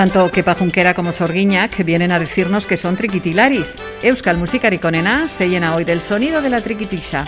Tanto Kepa Junquera como Sorguiñac vienen a decirnos que son triquitilaris. Euskal Musicariconena se llena hoy del sonido de la triquitisha.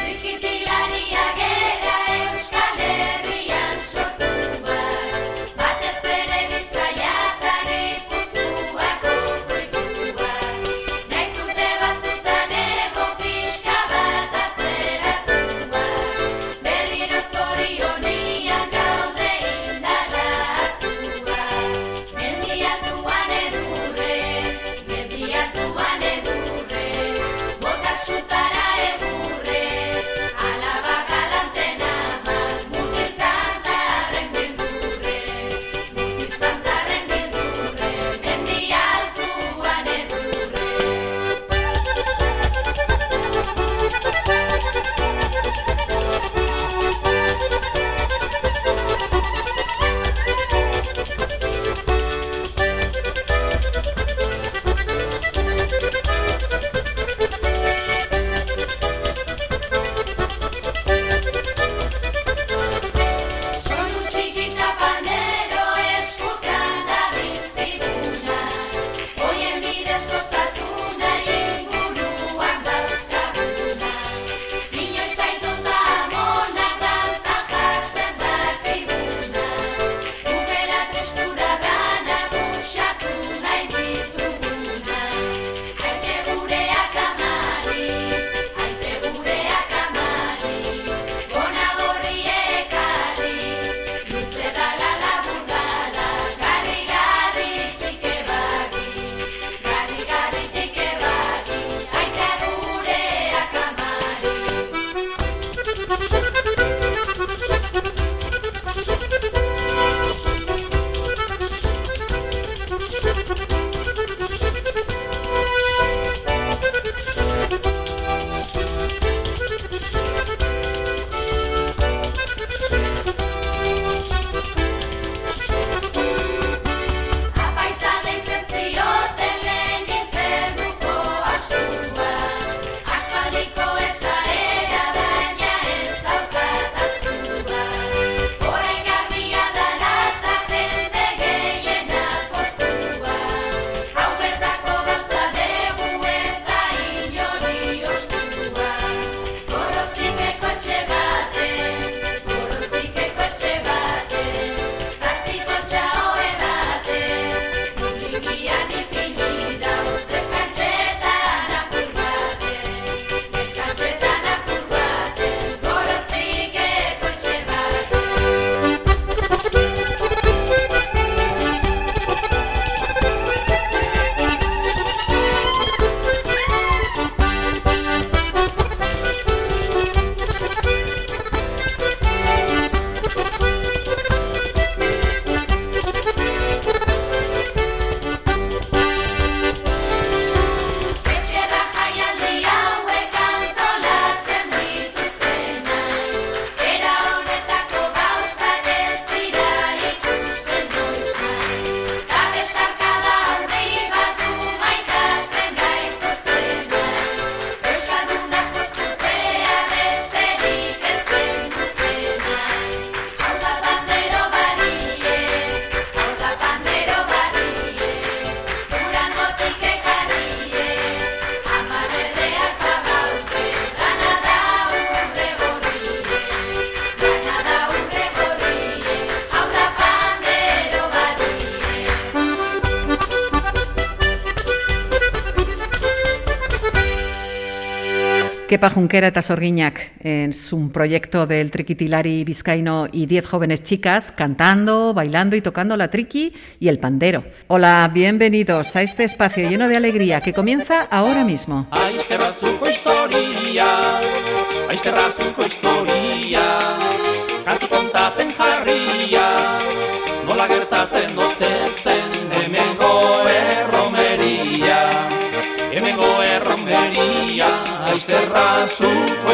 Kepa Junquera eta Sorguiñac es un proyecto del Triquitilari Vizcaíno y 10 jóvenes chicas cantando, bailando y tocando la triqui y el pandero. Hola, bienvenidos a este espacio lleno de alegría que comienza ahora mismo.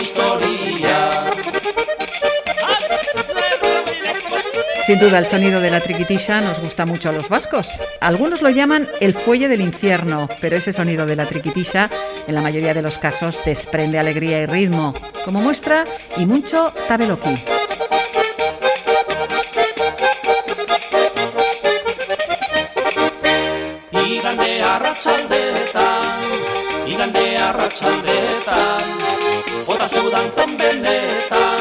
Historia. Sin duda, el sonido de la triquitisha nos gusta mucho a los vascos. Algunos lo llaman el fuelle del infierno, pero ese sonido de la triquitisha, en la mayoría de los casos, desprende alegría y ritmo, como muestra y mucho Igande benetan, jota zeu dantzan benetan,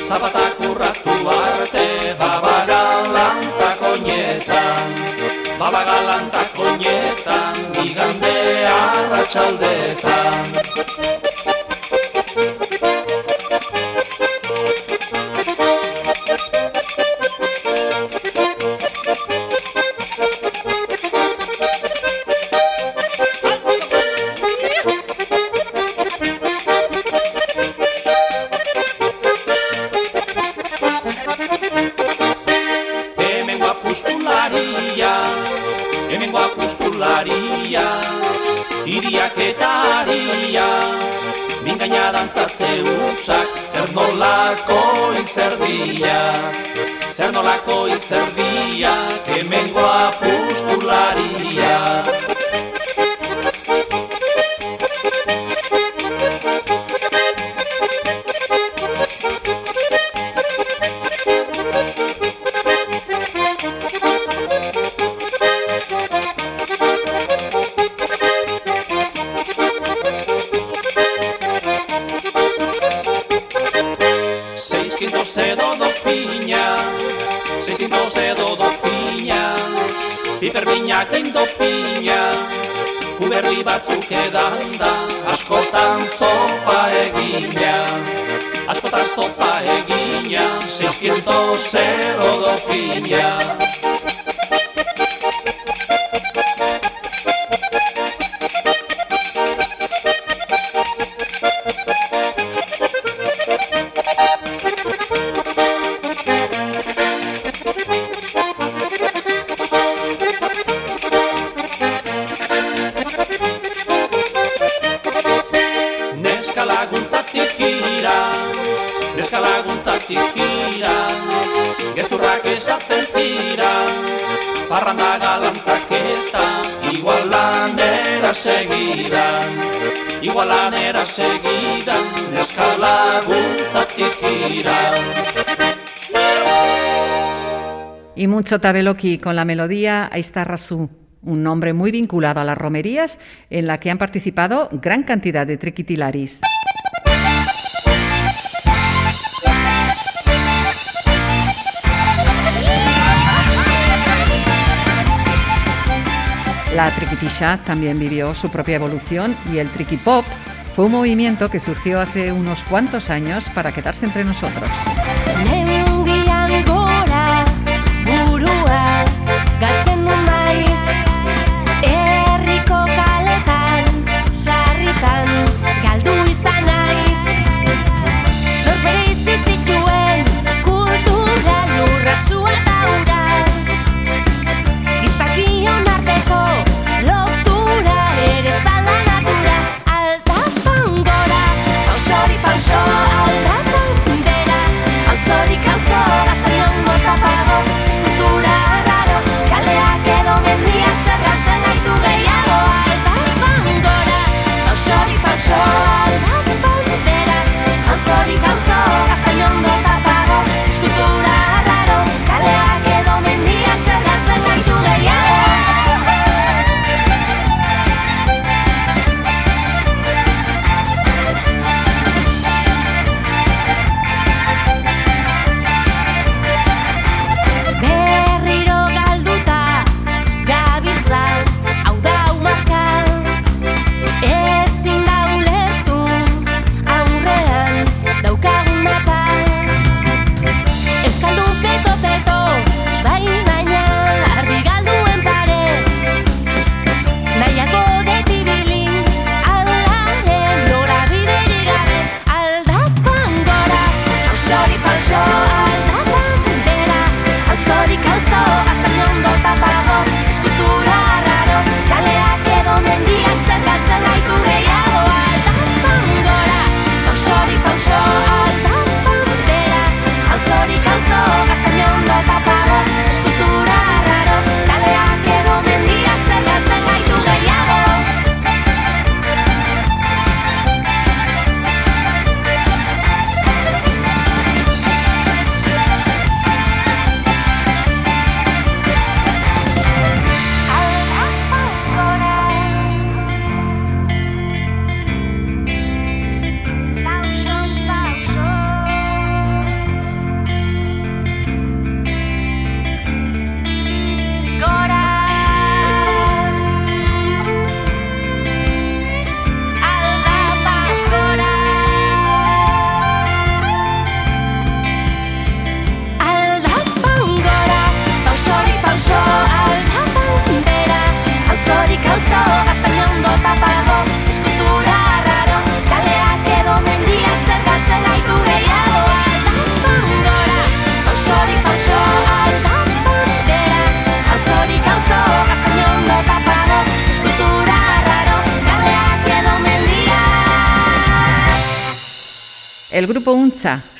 zapatak urratu arte, babagalantako nietan, babagalantako nietan, igande arratxaldetan. se do do fiña, se sinto se do do fiña, piper miña kein do piña, kuberri batzuk edan da, askotan sopa egina, askotan sopa egina, se sinto se do do fiña, Y mucho tabeloki con la melodía Aiztarrazu, un nombre muy vinculado a las romerías en la que han participado gran cantidad de triquitilaris. La triquitisha también vivió su propia evolución y el tricky pop fue un movimiento que surgió hace unos cuantos años para quedarse entre nosotros.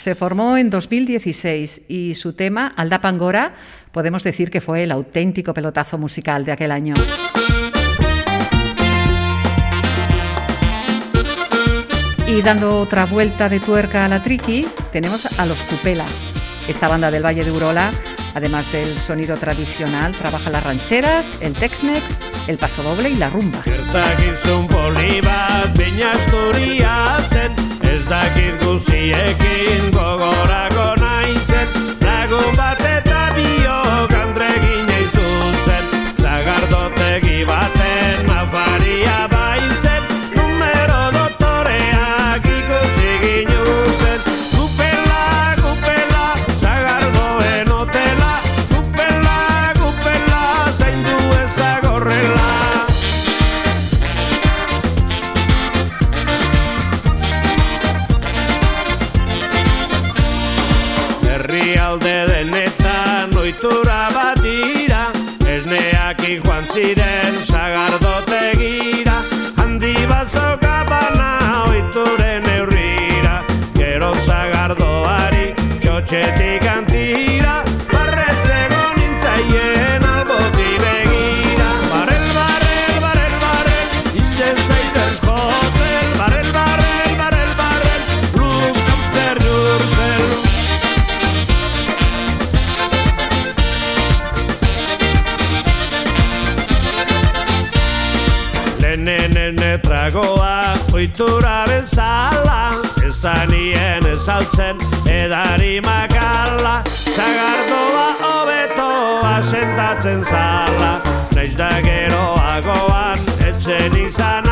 Se formó en 2016 y su tema, Alda Pangora, podemos decir que fue el auténtico pelotazo musical de aquel año. Y dando otra vuelta de tuerca a la triqui, tenemos a los Cupela. Esta banda del Valle de Urola, además del sonido tradicional, trabaja las rancheras, el Tex-Mex, el paso doble y la rumba. Ez dakit guziekin gogorako naizen Lagun bat eta biok andregin eizuzen Zagardote oitura bezala Ezanien ezaltzen edari makala. Zagardoa hobeto asentatzen zala Naiz da geroagoan etzen izan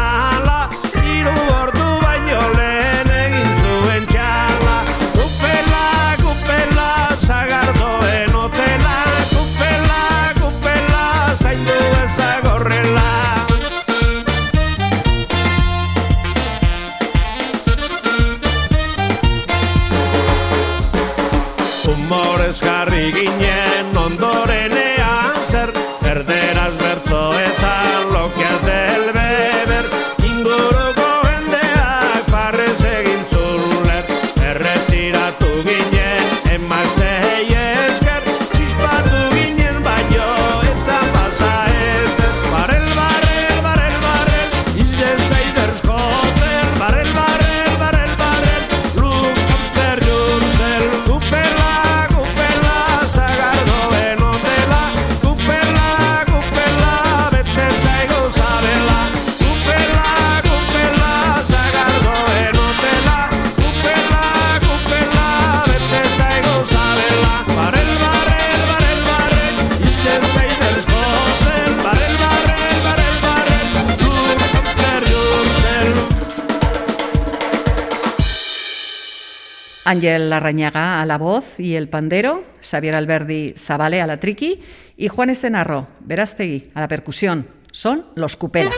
Ángel Larrañaga a la voz y el pandero, Xavier Alberdi Zabale a la triqui y Juan Esenarro Verástegui a la percusión. Son los Cupela.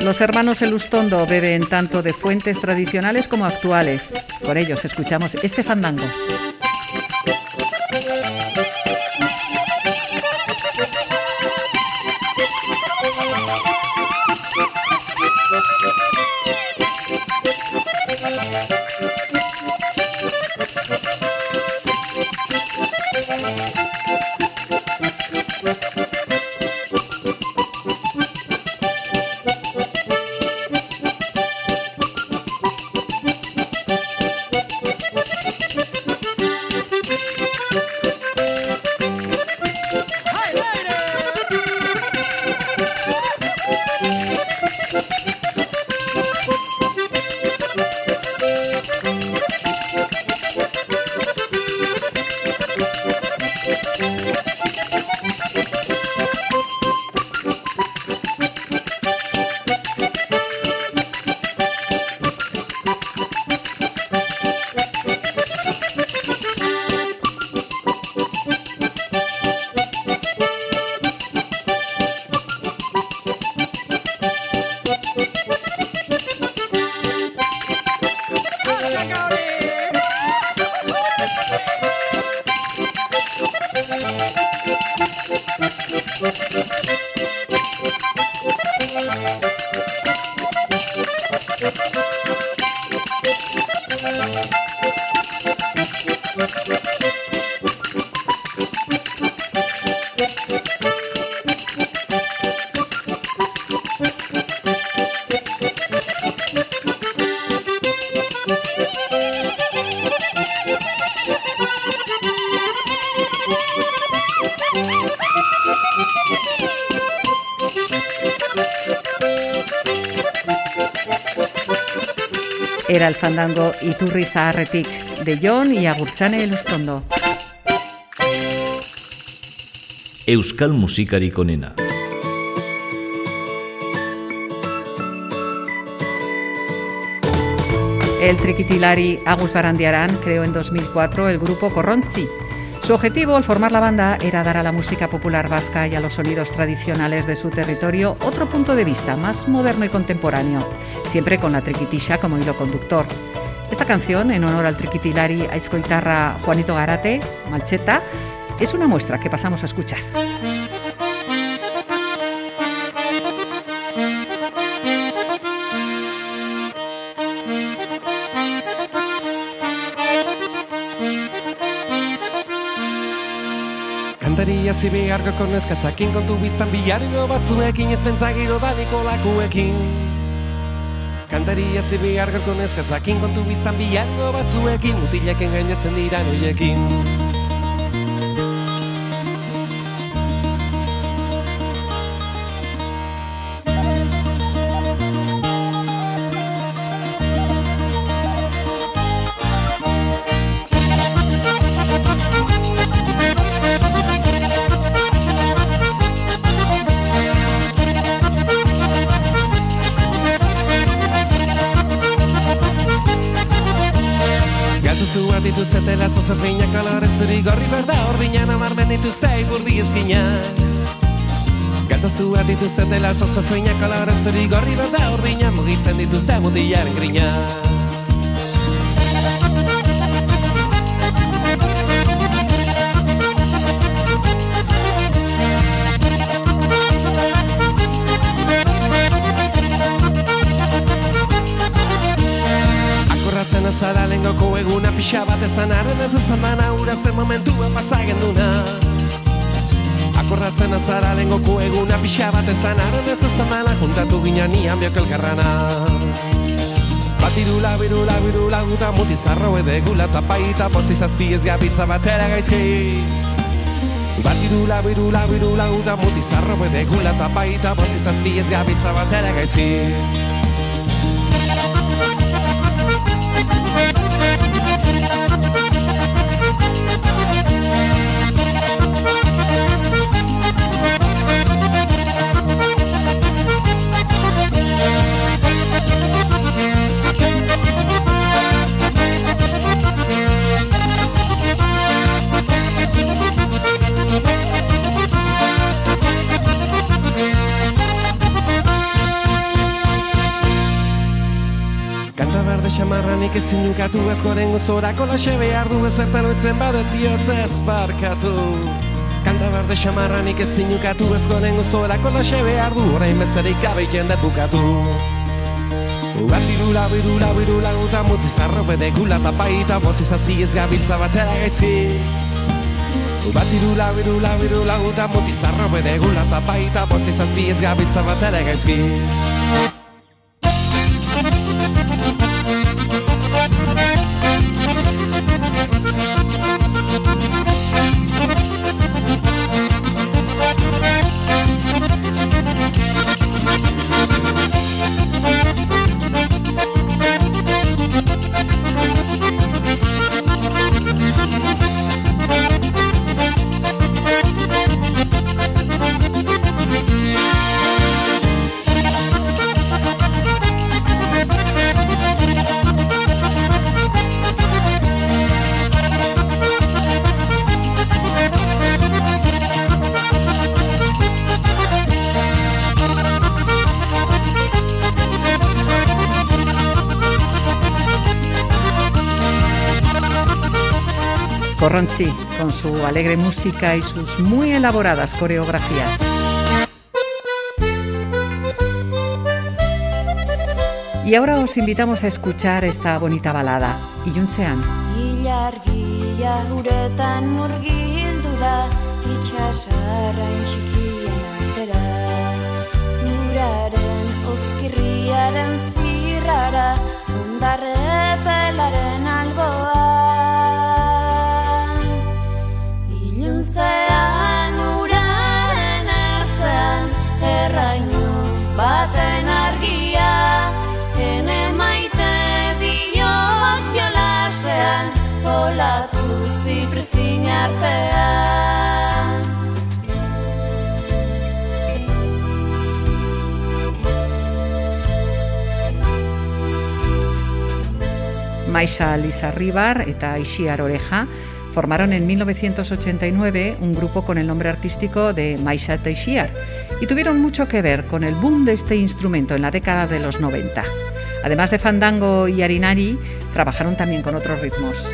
Los hermanos Elustondo beben tanto de fuentes tradicionales como actuales. Por ellos escuchamos este fandango. El fandango Iturri Zaharretik de Jon y Agurtzane Elustondo. Euskal musikarik onena. El triquitilari Agus Barandiarán creó en 2004 el grupo Corronzi. Su objetivo al formar la banda era dar a la música popular vasca y a los sonidos tradicionales de su territorio otro punto de vista más moderno y contemporáneo, siempre con la triquitisha como hilo conductor. Esta canción, en honor al triquitilari guitarra Juanito Garate, Malcheta, es una muestra que pasamos a escuchar. Kantaria zibi argoko neskatzakin kontu bizan bihargo batzuekin ez pentsagiro da nikolakuekin Kantari ezi bihar gorko neskatzakin kontu bizan bilango batzuekin, mutilak engainatzen dira noiekin. Nian biok elkarrana. Batirula, birula, birula, guta mutizarro ede gula tapaita pozi zazpi ez gabitza batera gaizki. Batirula, birula, birula, guta mutizarro ede gula tapaita pozi zazpi ez gabitza batera gaizki ezin ukatu ezkoren gozorako laxe behar du ezertan oitzen badet bihotza ezparkatu Kanta berde xamarranik ezin ukatu ezkoren gozorako laxe behar du orain bezarik gabeik jendet bukatu. Bat irula, birula, birula, uta mutiz arrobede gula eta baita bozizazki ez gabiltza batera gaizki. Bat irula, birula, birula, uta mutiz arrobede gula eta baita bozizazki ez gabiltza gabiltza batera gaizki. Corronzi, con su alegre música y sus muy elaboradas coreografías. Y ahora os invitamos a escuchar esta bonita balada, Iluntzean. Iluntzean uraren ertzen errainu baten argia. Hene maite biok jolasean Olatu zipristin artean. Maisa Lizarribar eta Ixiar Oreja formaron en 1989 un grupo con el nombre artístico de Maisa Teixiar y tuvieron mucho que ver con el boom de este instrumento en la década de los 90. Además de fandango y arinari, trabajaron también con otros ritmos.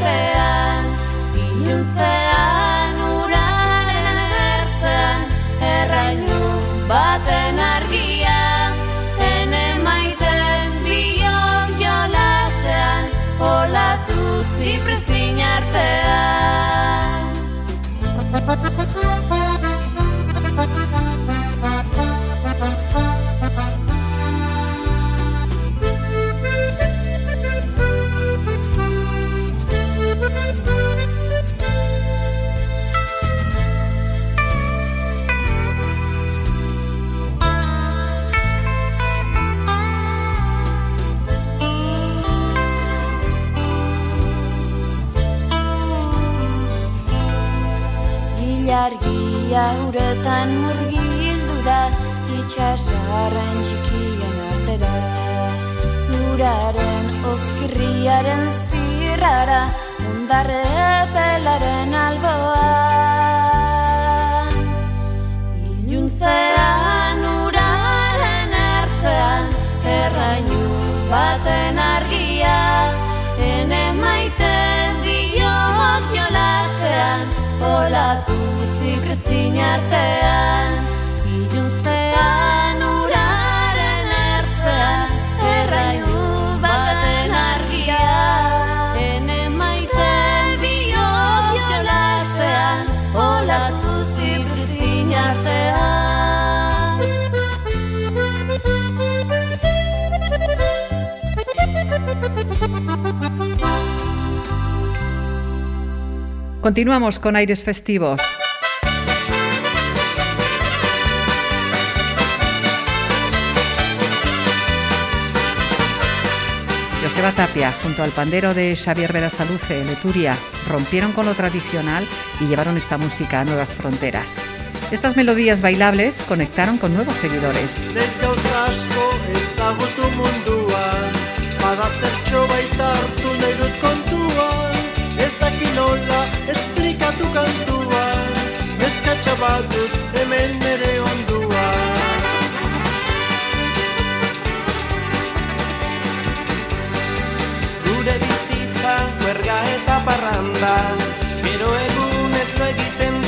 Artean Iluntzean uraren ertzean Errainu baten argia uretan murgildu da Itxasarren txikien artera Uraren ozkirriaren zirrara Ondarre pelaren alboa. Iluntzean uraren ertzean Errainu baten argia. Ene maiten diok jolasean Olatu zikristin artean Iluntzean uraren ertzean Errainu baten argia Ene maiten biok jolasean Olatu zikristin artean Continuamos con aires festivos. Joseba Tapia, junto al pandero de Xavier Berasaluce, Leturia, rompieron con lo tradicional y llevaron esta música a nuevas fronteras. Estas melodías bailables conectaron con nuevos seguidores. Huerga eta parranda. Gero egun ez egiten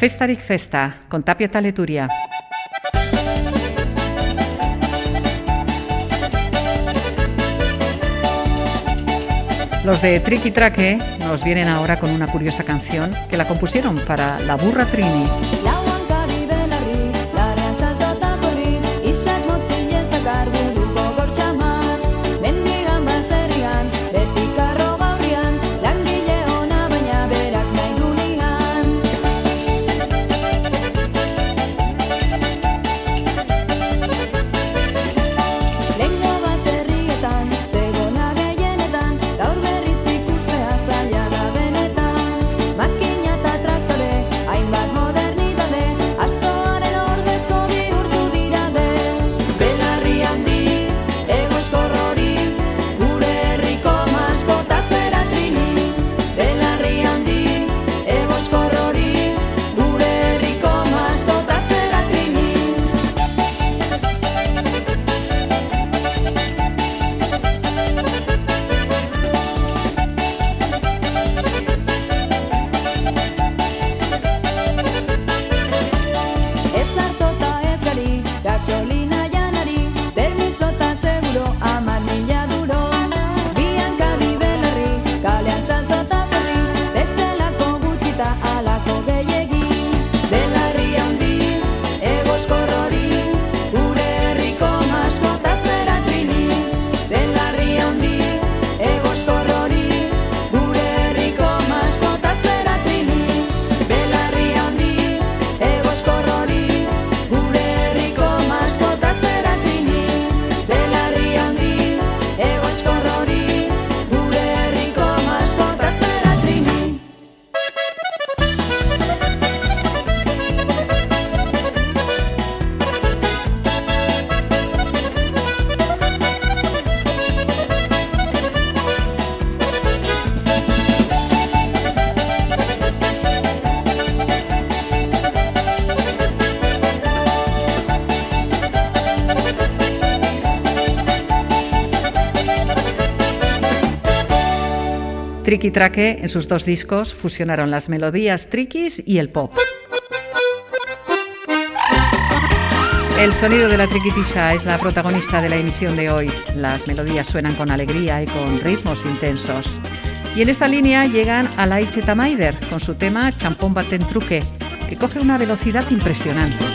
Festarik Festa, con Tapia Taleturia. Los de Tricky Traque nos vienen ahora con una curiosa canción que la compusieron para la burra Trini. Tricky Traque, en sus dos discos, fusionaron las melodías triquis y el pop. El sonido de la triquitisha es la protagonista de la emisión de hoy. Las melodías suenan con alegría y con ritmos intensos. Y en esta línea llegan a la Maider con su tema Champón Baten Truque, que coge una velocidad impresionante.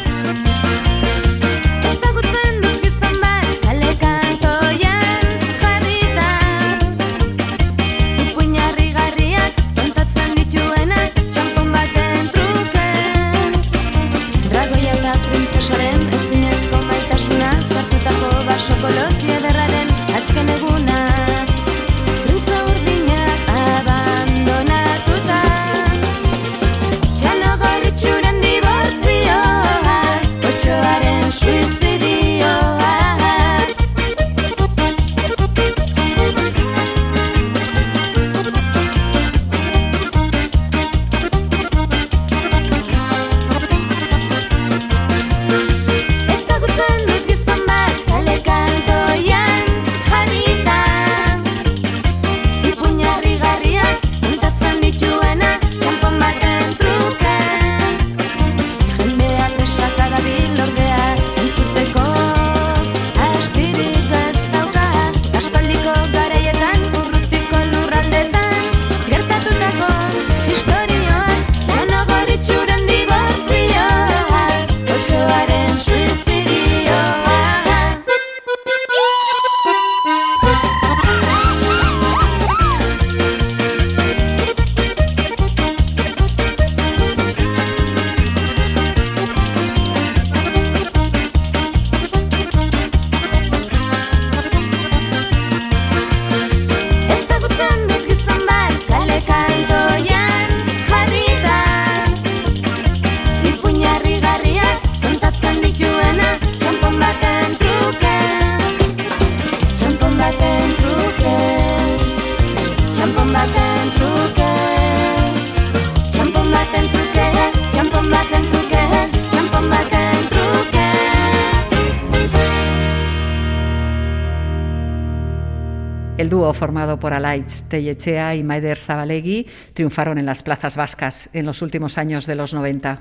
El dúo formado por Alaitz Tellechea y Maider Zabalegui triunfaron en las plazas vascas en los últimos años de los 90.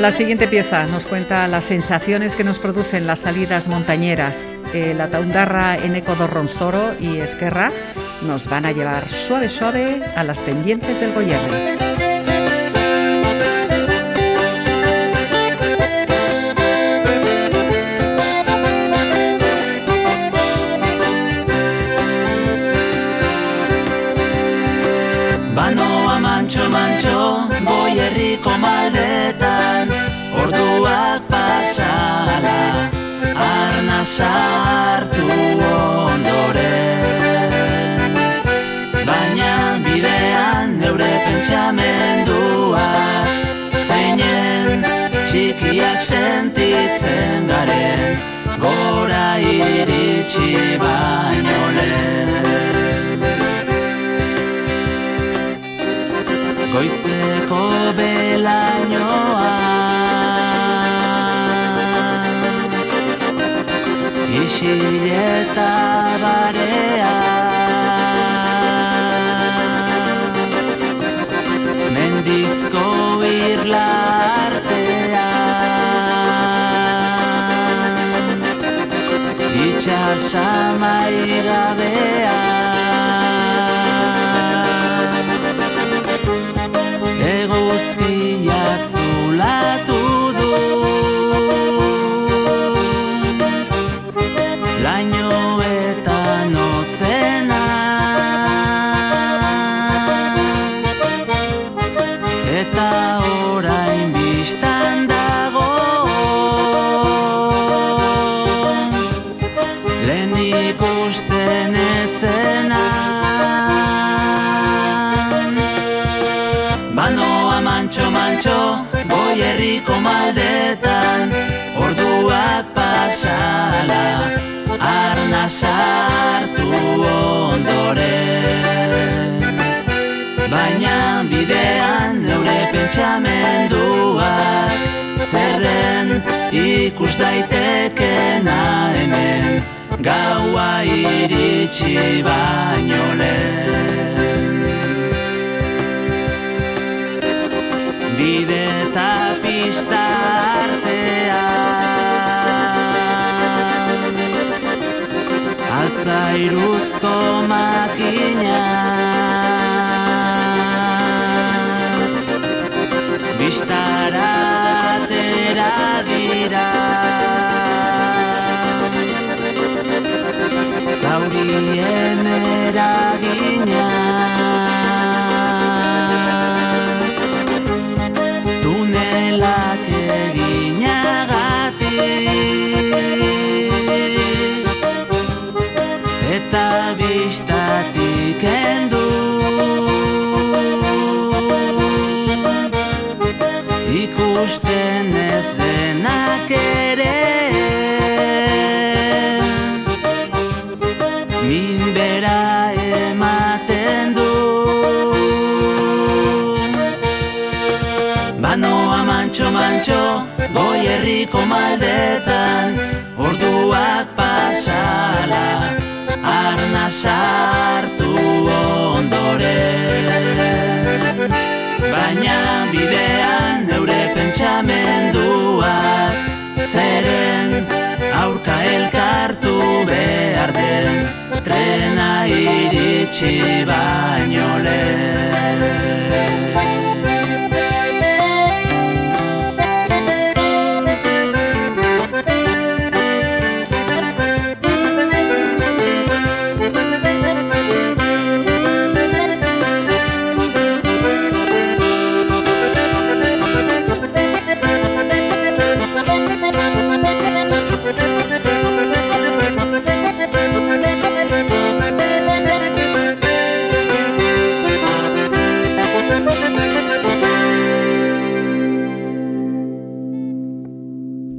La siguiente pieza nos cuenta las sensaciones que nos producen las salidas montañeras. la taundarra Eneco do Ronsoro y Esquerra nos van a llevar suave suave a las pendientes del Goyerri. Sartu ondoren. Baina bidean neure pentsamendua zeinen txikiak sentitzen garen gora iritsi baino lehen. Goizeko belainoa Isil barea. Mendizko irla artea Itxasa maigabea ondoren. Baina bidean neure pentsamendua Zerren ikus daitekena hemen. Gaua iritsi baino lehen. Bide zairuzko makina. Bistara herriko maldetan orduak pasala arna sartu ondoren. Baina bidean neure pentsamenduak zeren aurka elkartu behar den trena iritsi baino lehen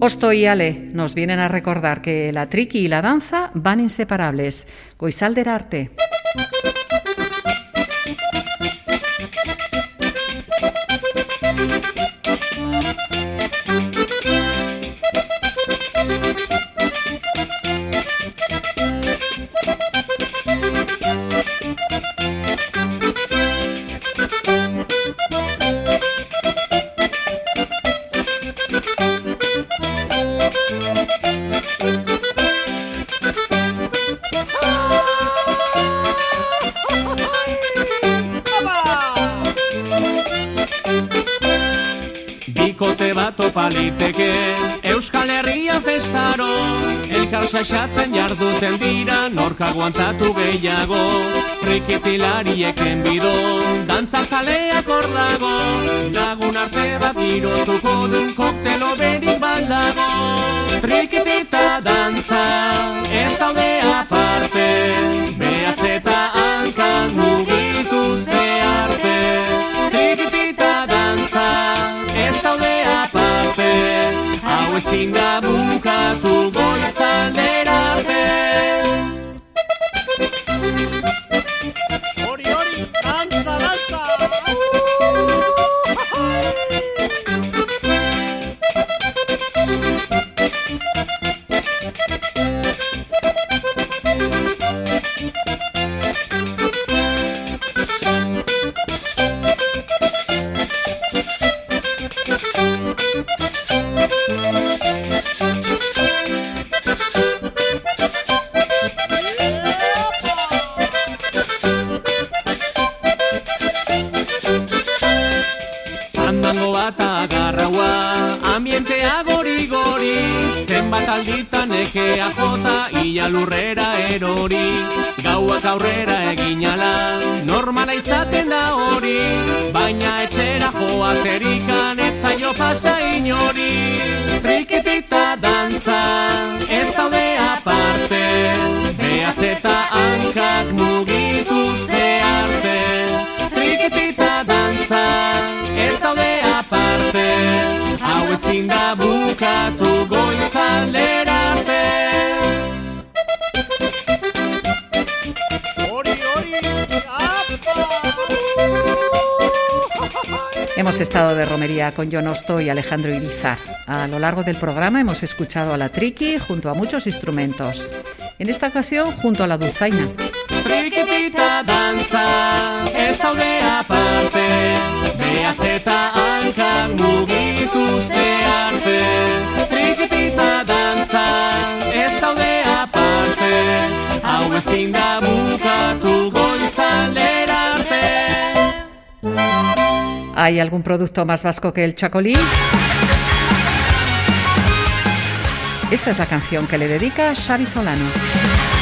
Osto y Ale nos vienen a recordar que la triqui y la danza van inseparables. Goizal del arte. Norka guantatu gehiago Rikitilarieken bidon Dantza zaleak hor dago Lagun arte bat girotuko dun Koktelo berik baldago. Trikitita dantza Ez daude aparte フフフフ。Aurrera estado de romería con John Osto y Alejandro Irizar. A lo largo del programa hemos escuchado a la Triki junto a muchos instrumentos. En esta ocasión junto a la dulzaina. Trikitita dantza, ez daude aparte Beaz eta hankak mugitu zearte Trikitita dantza, ez daude aparte Hau ezin da bukatu ¿Hay algún producto más vasco que el chacolí? Esta es la canción que le dedica Xavi Solano.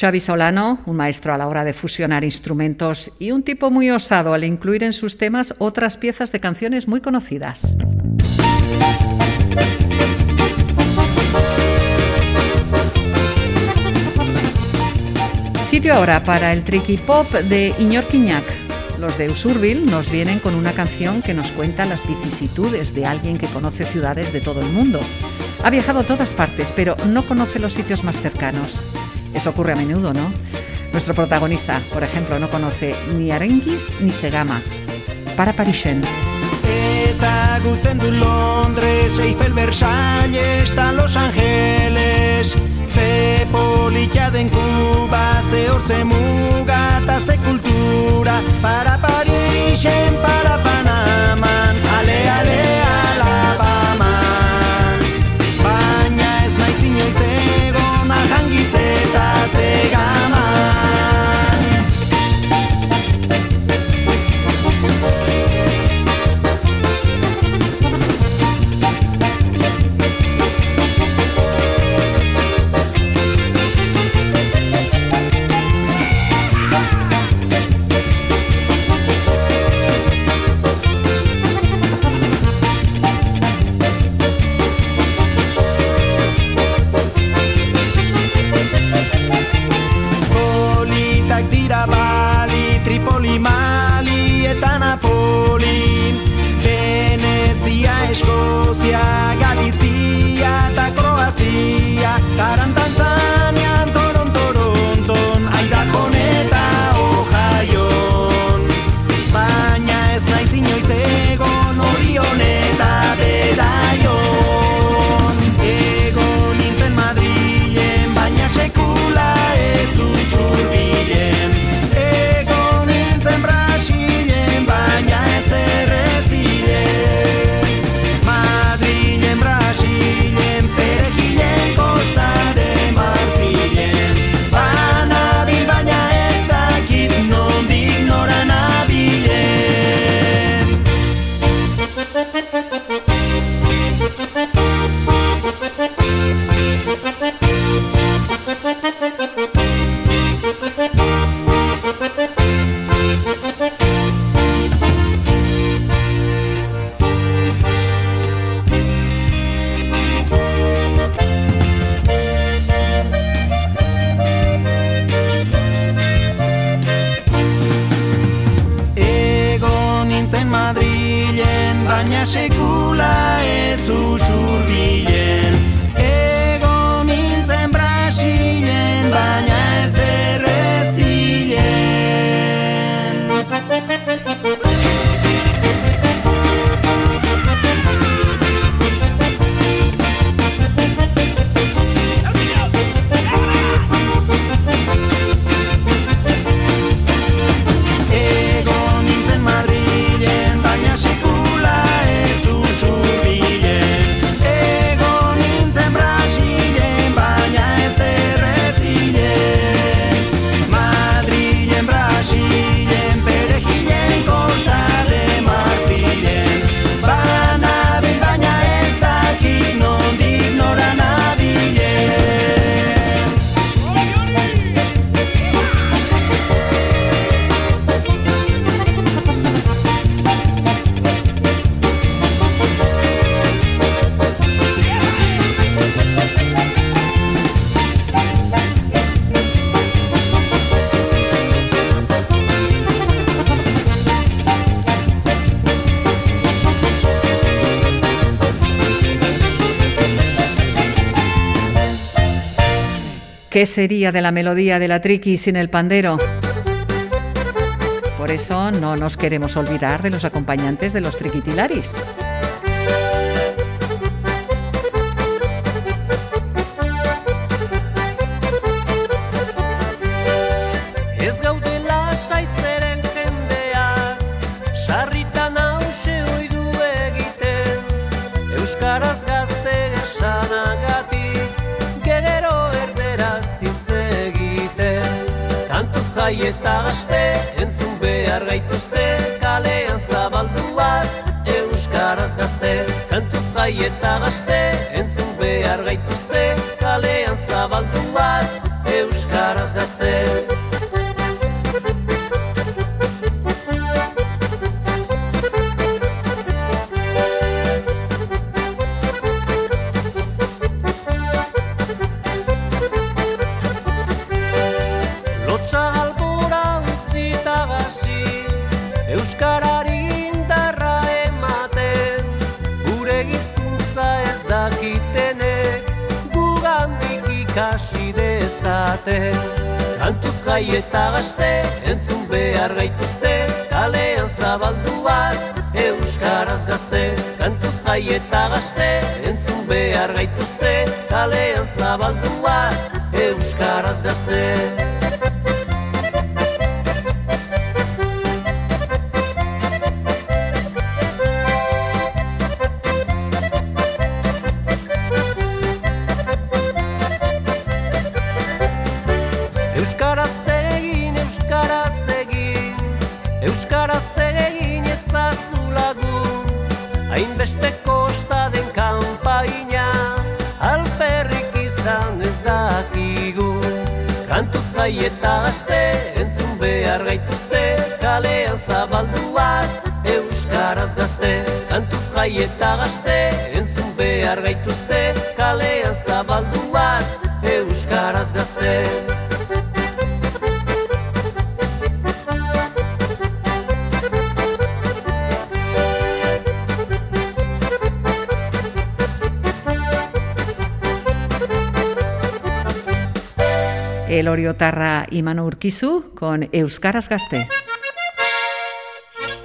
Xavi Solano, un maestro a la hora de fusionar instrumentos y un tipo muy osado al incluir en sus temas otras piezas de canciones muy conocidas. Sitio ahora para el tricky pop de Iñor. Los de Usurbil nos vienen con una canción que nos cuenta las vicisitudes de alguien que conoce ciudades de todo el mundo. Ha viajado a todas partes, pero no conoce los sitios más cercanos. Eso ocurre a menudo, ¿no? Nuestro protagonista, por ejemplo, no conoce ni Arenquis ni Segama. Para. Ezagutzen du Londres, Eiffel, Versalles, eta Los Angeles Ze den Kuba, ze hortze muga kultura Para Parisen, para ¿Qué sería de la melodía de la triqui sin el pandero? Por eso no nos queremos olvidar de los acompañantes de los triquitilaris. Jai eta gaste Entzun behar gaituzte Kalean zabalduaz Euskaraz gazte. Kantuz jai eta gaste Entzun behar gaituzte dezaten Kantuz gai eta gazte Entzun behar gaituzte. Kalean zabalduaz Euskaraz gazte. Kantuz gai eta gazte Entzun behar gaituzte. Kalean zabalduaz Euskaraz gazte Gai eta gazte Entzun behar gaituzte Kalean zabalduaz Euskaraz gazte El Oriotarra y Manu Urquizu con Euskaras Gaste.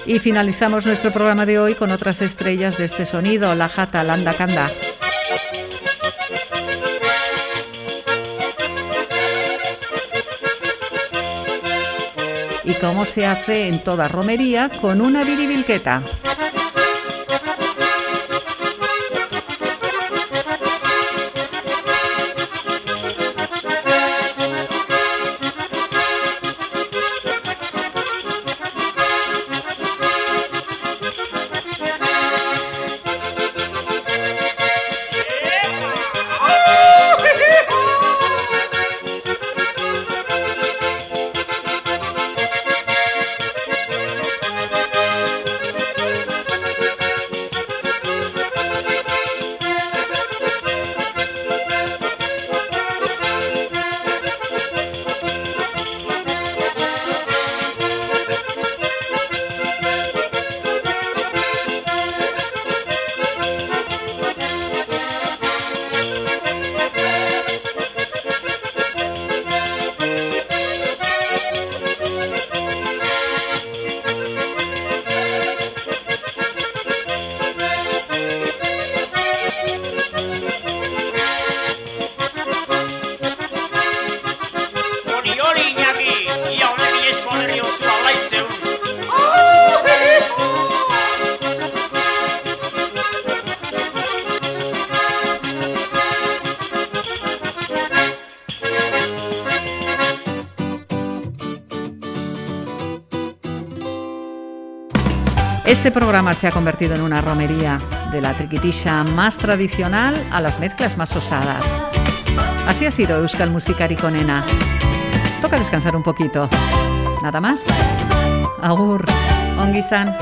Y finalizamos nuestro programa de hoy con otras estrellas de este sonido, la jata Landa Kanda. Y cómo se hace en toda romería con una viribilqueta. Se ha convertido en una romería, de la triquitisha más tradicional a las mezclas más osadas. Así ha sido Euskal Musikari con Ena. Toca descansar un poquito. Nada más. Agur. Ongi izan.